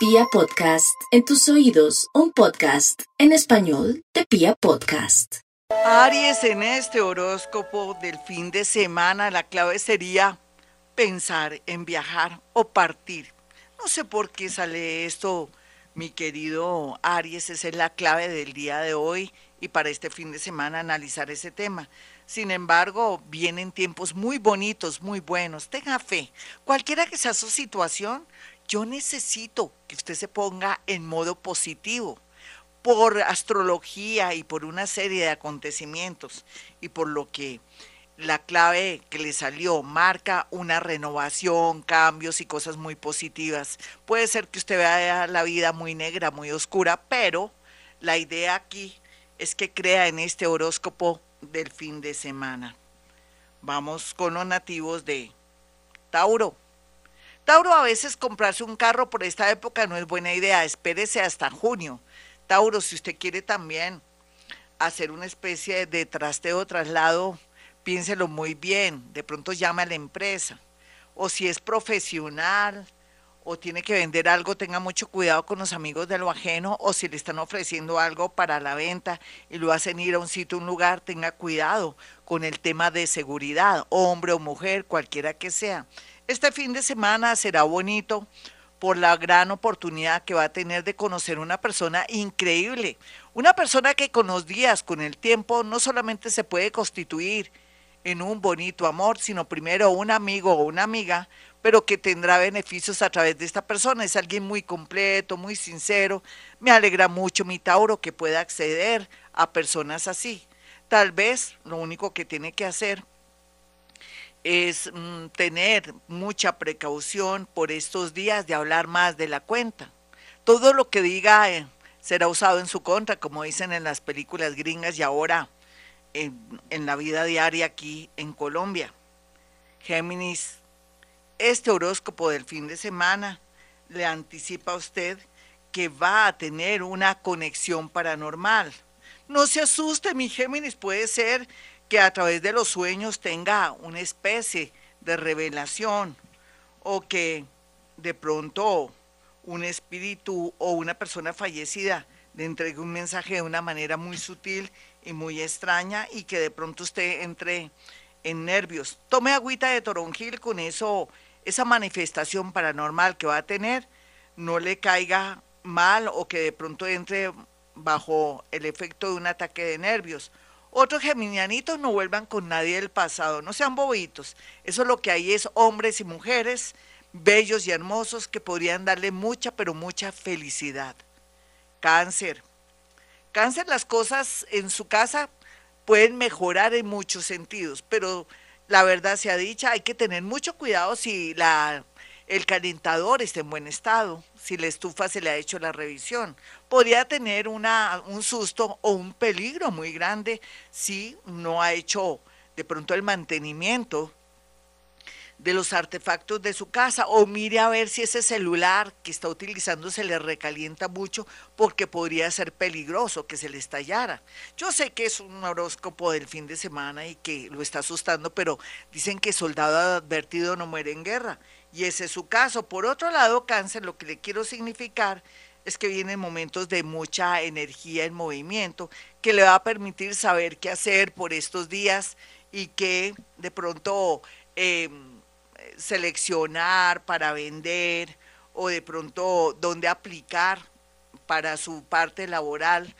Pia Podcast, en tus oídos, un podcast en español de Pia Podcast. Aries, en este horóscopo del fin de semana, la clave sería pensar en viajar o partir. No sé por qué sale esto, mi querido Aries, esa es la clave del día de hoy y para este fin de semana analizar ese tema. Sin embargo, vienen tiempos muy bonitos, muy buenos. Tenga fe. Cualquiera que sea su situación, yo necesito que usted se ponga en modo positivo por astrología y por una serie de acontecimientos y por lo que la clave que le salió marca una renovación, cambios y cosas muy positivas. Puede ser que usted vea la vida muy negra, muy oscura, pero la idea aquí es que crea en este horóscopo del fin de semana. Vamos con los nativos de Tauro. Tauro, a veces comprarse un carro por esta época no es buena idea, espérese hasta junio. Tauro, si usted quiere también hacer una especie de trasteo, traslado, piénselo muy bien, de pronto llame a la empresa. O si es profesional o tiene que vender algo, tenga mucho cuidado con los amigos de lo ajeno o si le están ofreciendo algo para la venta y lo hacen ir a un sitio, un lugar, tenga cuidado con el tema de seguridad, hombre o mujer, cualquiera que sea. Este fin de semana será bonito por la gran oportunidad que va a tener de conocer una persona increíble, una persona que con los días, con el tiempo, no solamente se puede constituir en un bonito amor, sino primero un amigo o una amiga, pero que tendrá beneficios a través de esta persona. Es alguien muy completo, muy sincero. Me alegra mucho mi Tauro que pueda acceder a personas así. Tal vez lo único que tiene que hacer es mm, tener mucha precaución por estos días de hablar más de la cuenta. Todo lo que diga eh, será usado en su contra, como dicen en las películas gringas y ahora en, en la vida diaria aquí en Colombia. Géminis, este horóscopo del fin de semana le anticipa a usted que va a tener una conexión paranormal. No se asuste, mi Géminis, puede ser que a través de los sueños tenga una especie de revelación o que de pronto un espíritu o una persona fallecida le entregue un mensaje de una manera muy sutil y muy extraña y que de pronto usted entre en nervios. Tome agüita de toronjil con eso, esa manifestación paranormal que va a tener, no le caiga mal o que de pronto entre bajo el efecto de un ataque de nervios otros geminianitos no vuelvan con nadie del pasado, no sean bobitos. Eso lo que hay es hombres y mujeres bellos y hermosos que podrían darle mucha, pero mucha felicidad. Cáncer. Cáncer, las cosas en su casa pueden mejorar en muchos sentidos, pero la verdad sea dicha, hay que tener mucho cuidado si la el calentador está en buen estado, si la estufa se le ha hecho la revisión. Podría tener una, un susto o un peligro muy grande si no ha hecho de pronto el mantenimiento de los artefactos de su casa o mire a ver si ese celular que está utilizando se le recalienta mucho porque podría ser peligroso que se le estallara. Yo sé que es un horóscopo del fin de semana y que lo está asustando, pero dicen que soldado advertido no muere en guerra y ese es su caso. Por otro lado, cáncer, lo que le quiero significar es que vienen momentos de mucha energía en movimiento que le va a permitir saber qué hacer por estos días y que de pronto em, seleccionar para vender o de pronto dónde aplicar para su parte laboral.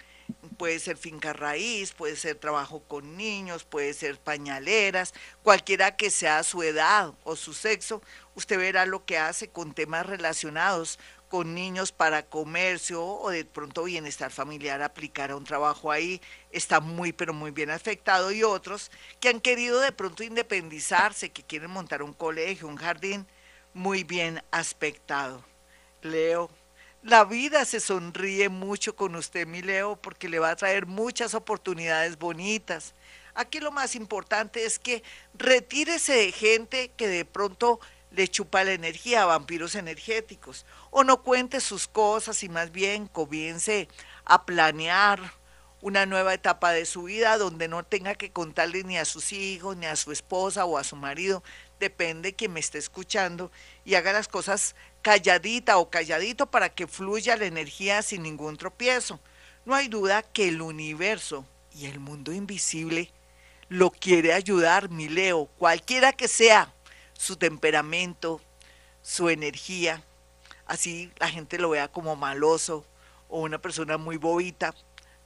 Puede ser finca raíz, puede ser trabajo con niños, puede ser pañaleras, cualquiera que sea su edad o su sexo, usted verá lo que hace con temas relacionados con niños para comercio o de pronto bienestar familiar, aplicar a un trabajo ahí, está muy, pero muy bien afectado. Y otros que han querido de pronto independizarse, que quieren montar un colegio, un jardín, muy bien aspectado. Leo, la vida se sonríe mucho con usted, mi Leo, porque le va a traer muchas oportunidades bonitas. Aquí lo más importante es que retírese de gente que de pronto le chupa la energía a vampiros energéticos. O no cuente sus cosas y más bien comience a planear una nueva etapa de su vida donde no tenga que contarle ni a sus hijos, ni a su esposa o a su marido, depende quien me esté escuchando, y haga las cosas calladita o calladito para que fluya la energía sin ningún tropiezo. No hay duda que el universo y el mundo invisible lo quiere ayudar, mi Leo, cualquiera que sea su temperamento, su energía, así la gente lo vea como maloso o una persona muy bobita.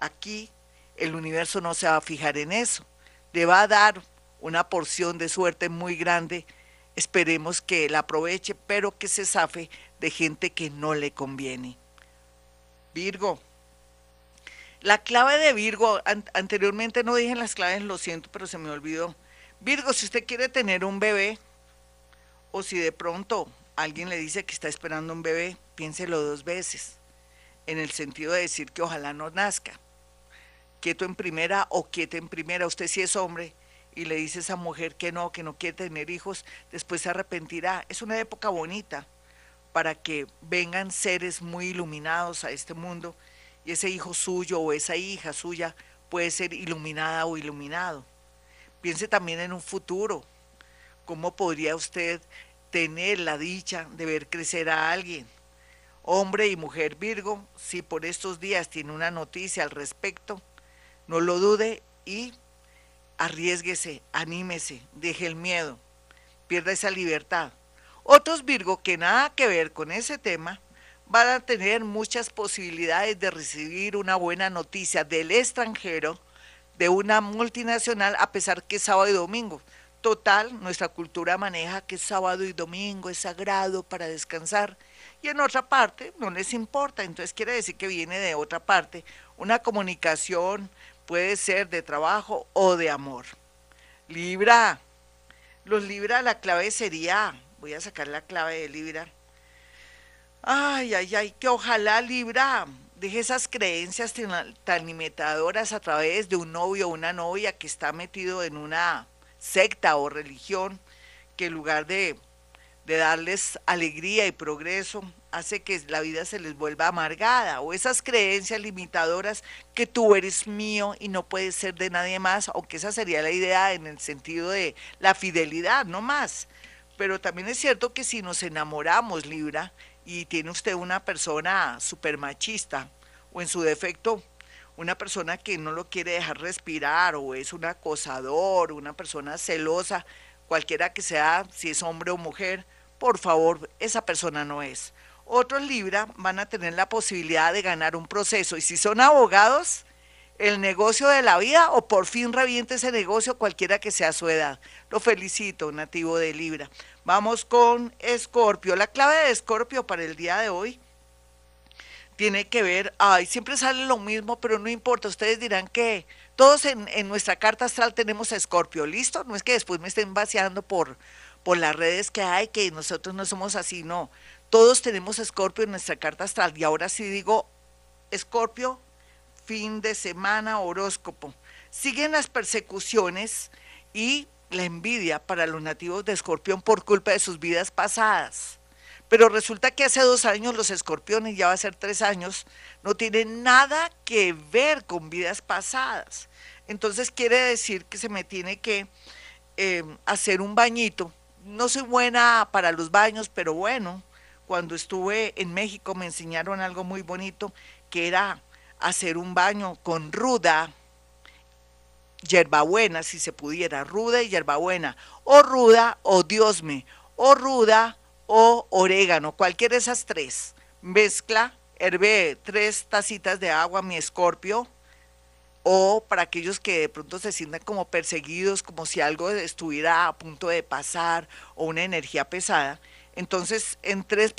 Aquí el universo no se va a fijar en eso, le va a dar una porción de suerte muy grande. Esperemos que la aproveche, pero que se zafe de gente que no le conviene. Virgo. La clave de Virgo, anteriormente no dije las claves, lo siento, pero se me olvidó. Virgo, si usted quiere tener un bebé, o si de pronto alguien le dice que está esperando un bebé, piénselo dos veces, en el sentido de decir que ojalá no nazca. Quieto en primera o quieto en primera, usted si es hombre, y le dice a esa mujer que no, que no quiere tener hijos, después se arrepentirá. Es una época bonita para que vengan seres muy iluminados a este mundo y ese hijo suyo o esa hija suya puede ser iluminada o iluminado. Piense también en un futuro. ¿Cómo podría usted tener la dicha de ver crecer a alguien? Hombre y mujer Virgo, si por estos días tiene una noticia al respecto, no lo dude y arriesguese, anímese, deje el miedo, pierda esa libertad. Otros Virgo que nada que ver con ese tema van a tener muchas posibilidades de recibir una buena noticia del extranjero, de una multinacional, a pesar que es sábado y domingo. Total, nuestra cultura maneja que sábado y domingo es sagrado para descansar y en otra parte no les importa, entonces quiere decir que viene de otra parte una comunicación puede ser de trabajo o de amor. Libra, los Libra, la clave sería, voy a sacar la clave de Libra. Ay, ay, ay, que ojalá Libra deje esas creencias tan limitadoras a través de un novio o una novia que está metido en una secta o religión, que en lugar de, de darles alegría y progreso, hace que la vida se les vuelva amargada o esas creencias limitadoras que tú eres mío y no puedes ser de nadie más, aunque esa sería la idea en el sentido de la fidelidad, no más. Pero también es cierto que si nos enamoramos, Libra, y tiene usted una persona súper machista o en su defecto una persona que no lo quiere dejar respirar o es un acosador, una persona celosa, cualquiera que sea, si es hombre o mujer, por favor, esa persona no es. Otros Libra van a tener la posibilidad de ganar un proceso y si son abogados, el negocio de la vida o por fin reviente ese negocio cualquiera que sea su edad. Lo felicito, nativo de Libra. Vamos con Escorpio. La clave de Escorpio para el día de hoy tiene que ver, ay, siempre sale lo mismo, pero no importa, ustedes dirán que todos en, en nuestra carta astral tenemos a Escorpio, ¿listo? No es que después me estén vaciando por, por las redes que hay, que nosotros no somos así, no. Todos tenemos Escorpio en nuestra carta astral. Y ahora sí digo, Escorpio, fin de semana, horóscopo. Siguen las persecuciones y la envidia para los nativos de Escorpión por culpa de sus vidas pasadas. Pero resulta que hace dos años los escorpiones, ya va a ser tres años, no tienen nada que ver con vidas pasadas. Entonces quiere decir que se me tiene que eh, hacer un bañito. No soy buena para los baños, pero bueno, cuando estuve en México me enseñaron algo muy bonito, que era hacer un baño con ruda, hierbabuena, si se pudiera, ruda y hierbabuena, o ruda o diosme, o ruda o orégano, cualquiera de esas tres. Mezcla, herve tres tacitas de agua, mi escorpio, o para aquellos que de pronto se sientan como perseguidos, como si algo estuviera a punto de pasar o una energía pesada, entonces, en tres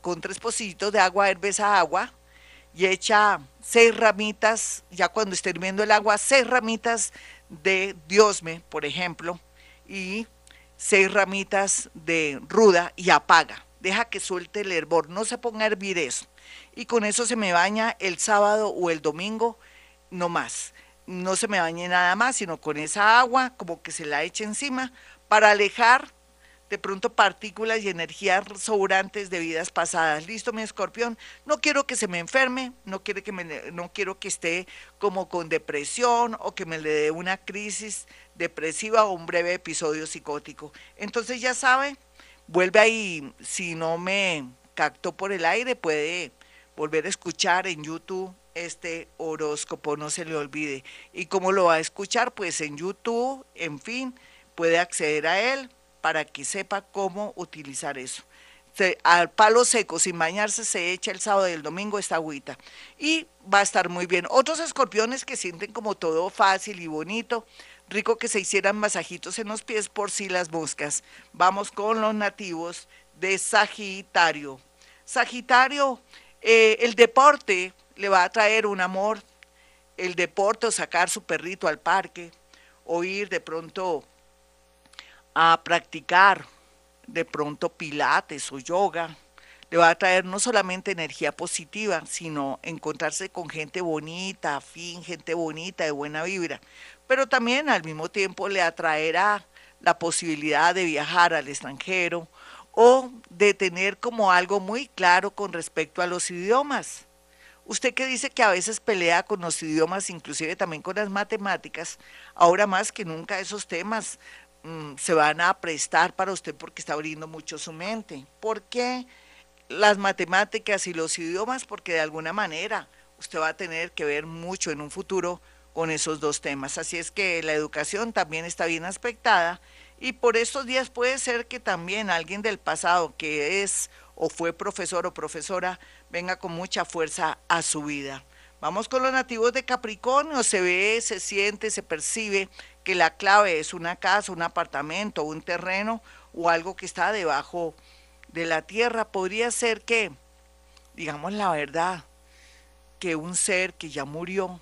con tres pocillitos de agua herves a agua y echa seis ramitas, ya cuando esté hirviendo el agua, seis ramitas de diosme, por ejemplo, y seis ramitas de ruda y apaga. Deja que suelte el hervor, no se ponga a hervir eso. Y con eso se me baña el sábado o el domingo, no más. No se me bañe nada más, sino con esa agua, como que se la eche encima, para alejar de pronto partículas y energías sobrantes de vidas pasadas. Listo, mi escorpión, no quiero que se me enferme, no, quiere que me, no quiero que esté como con depresión o que me le dé una crisis depresiva o un breve episodio psicótico. Entonces ya sabe, Vuelve ahí, si no me captó por el aire, puede volver a escuchar en YouTube este horóscopo, no se le olvide. ¿Y cómo lo va a escuchar? Pues en YouTube, en fin, puede acceder a él para que sepa cómo utilizar eso. al palo seco, sin bañarse, se echa el sábado y el domingo esta agüita. Y va a estar muy bien. Otros escorpiones que sienten como todo fácil y bonito, rico que se hicieran masajitos en los pies por si las moscas. Vamos con los nativos de Sagitario. Sagitario, eh, el deporte le va a traer un amor, el deporte o sacar su perrito al parque, o ir de pronto a practicar de pronto pilates o yoga, le va a traer no solamente energía positiva, sino encontrarse con gente bonita, afín, gente bonita, de buena vibra, pero también al mismo tiempo le atraerá la posibilidad de viajar al extranjero o de tener como algo muy claro con respecto a los idiomas. Usted que dice que a veces pelea con los idiomas, inclusive también con las matemáticas, ahora más que nunca esos temas mm, se van a prestar para usted porque está abriendo mucho su mente. ¿Por qué las matemáticas y los idiomas? Porque de alguna manera usted va a tener que ver mucho en un futuro con esos dos temas. Así es que la educación también está bien aspectada y por estos días puede ser que también alguien del pasado que es o fue profesor o profesora venga con mucha fuerza a su vida. Vamos con los nativos de Capricornio, se ve, se siente, se percibe que la clave es una casa, un apartamento, un terreno o algo que está debajo de la tierra. Podría ser que, digamos la verdad, que un ser que ya murió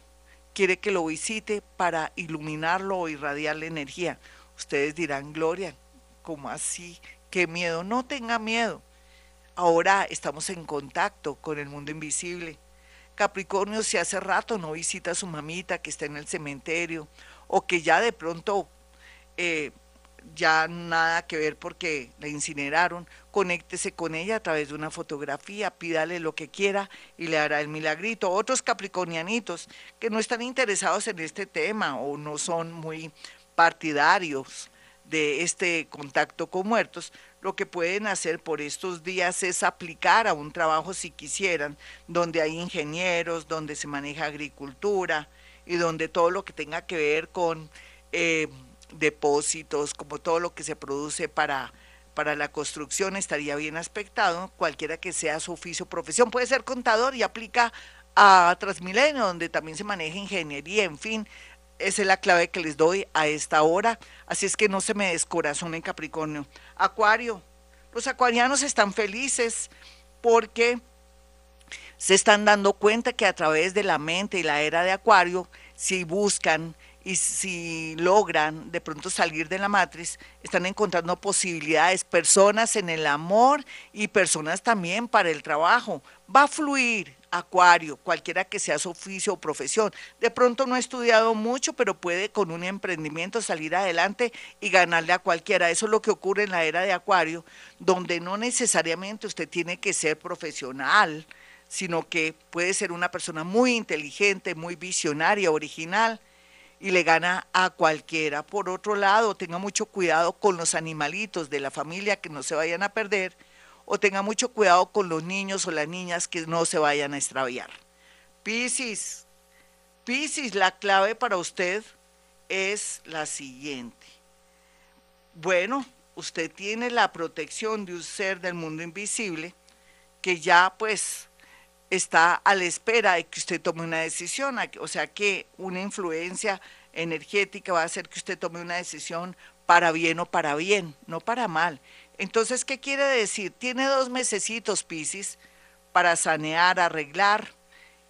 quiere que lo visite para iluminarlo o irradiarle energía. Ustedes dirán, Gloria, ¿cómo así? ¿Qué miedo? No tenga miedo. Ahora estamos en contacto con el mundo invisible. Capricornio si hace rato no visita a su mamita que está en el cementerio o que ya de pronto eh, ya nada que ver porque la incineraron, conéctese con ella a través de una fotografía, pídale lo que quiera y le hará el milagrito. Otros capricornianitos que no están interesados en este tema o no son muy partidarios de este contacto con muertos, lo que pueden hacer por estos días es aplicar a un trabajo si quisieran, donde hay ingenieros, donde se maneja agricultura y donde todo lo que tenga que ver con eh, depósitos, como todo lo que se produce para, para la construcción estaría bien aspectado, cualquiera que sea su oficio o profesión, puede ser contador y aplica a Transmilenio, donde también se maneja ingeniería, en fin, esa es la clave que les doy a esta hora. Así es que no se me descorazonen Capricornio. Acuario, los acuarianos están felices porque se están dando cuenta que a través de la mente y la era de Acuario, si buscan y si logran de pronto salir de la matriz, están encontrando posibilidades, personas en el amor y personas también para el trabajo. Va a fluir, Acuario, cualquiera que sea su oficio o profesión. De pronto no ha estudiado mucho, pero puede con un emprendimiento salir adelante y ganarle a cualquiera. Eso es lo que ocurre en la era de Acuario, donde no necesariamente usted tiene que ser profesional, sino que puede ser una persona muy inteligente, muy visionaria, original y le gana a cualquiera. Por otro lado, tenga mucho cuidado con los animalitos de la familia que no se vayan a perder o tenga mucho cuidado con los niños o las niñas que no se vayan a extraviar. Piscis, Piscis, la clave para usted es la siguiente. Bueno, usted tiene la protección de un ser del mundo invisible que ya pues está a la espera de que usted tome una decisión, o sea que una influencia energética va a hacer que usted tome una decisión para bien o para bien, no para mal. Entonces, ¿qué quiere decir? Tiene dos mesecitos, Piscis, para sanear, arreglar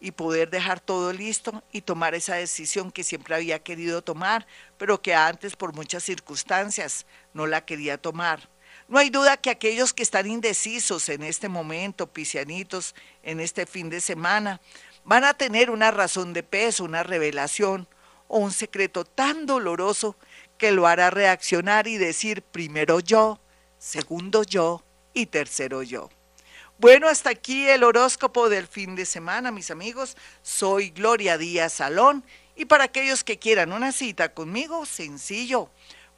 y poder dejar todo listo y tomar esa decisión que siempre había querido tomar, pero que antes por muchas circunstancias no la quería tomar. No hay duda que aquellos que están indecisos en este momento, piscianitos, en este fin de semana, van a tener una razón de peso, una revelación o un secreto tan doloroso que lo hará reaccionar y decir primero yo, segundo yo y tercero yo. Bueno, hasta aquí el horóscopo del fin de semana, mis amigos. Soy Gloria Díaz Salón y para aquellos que quieran una cita conmigo, sencillo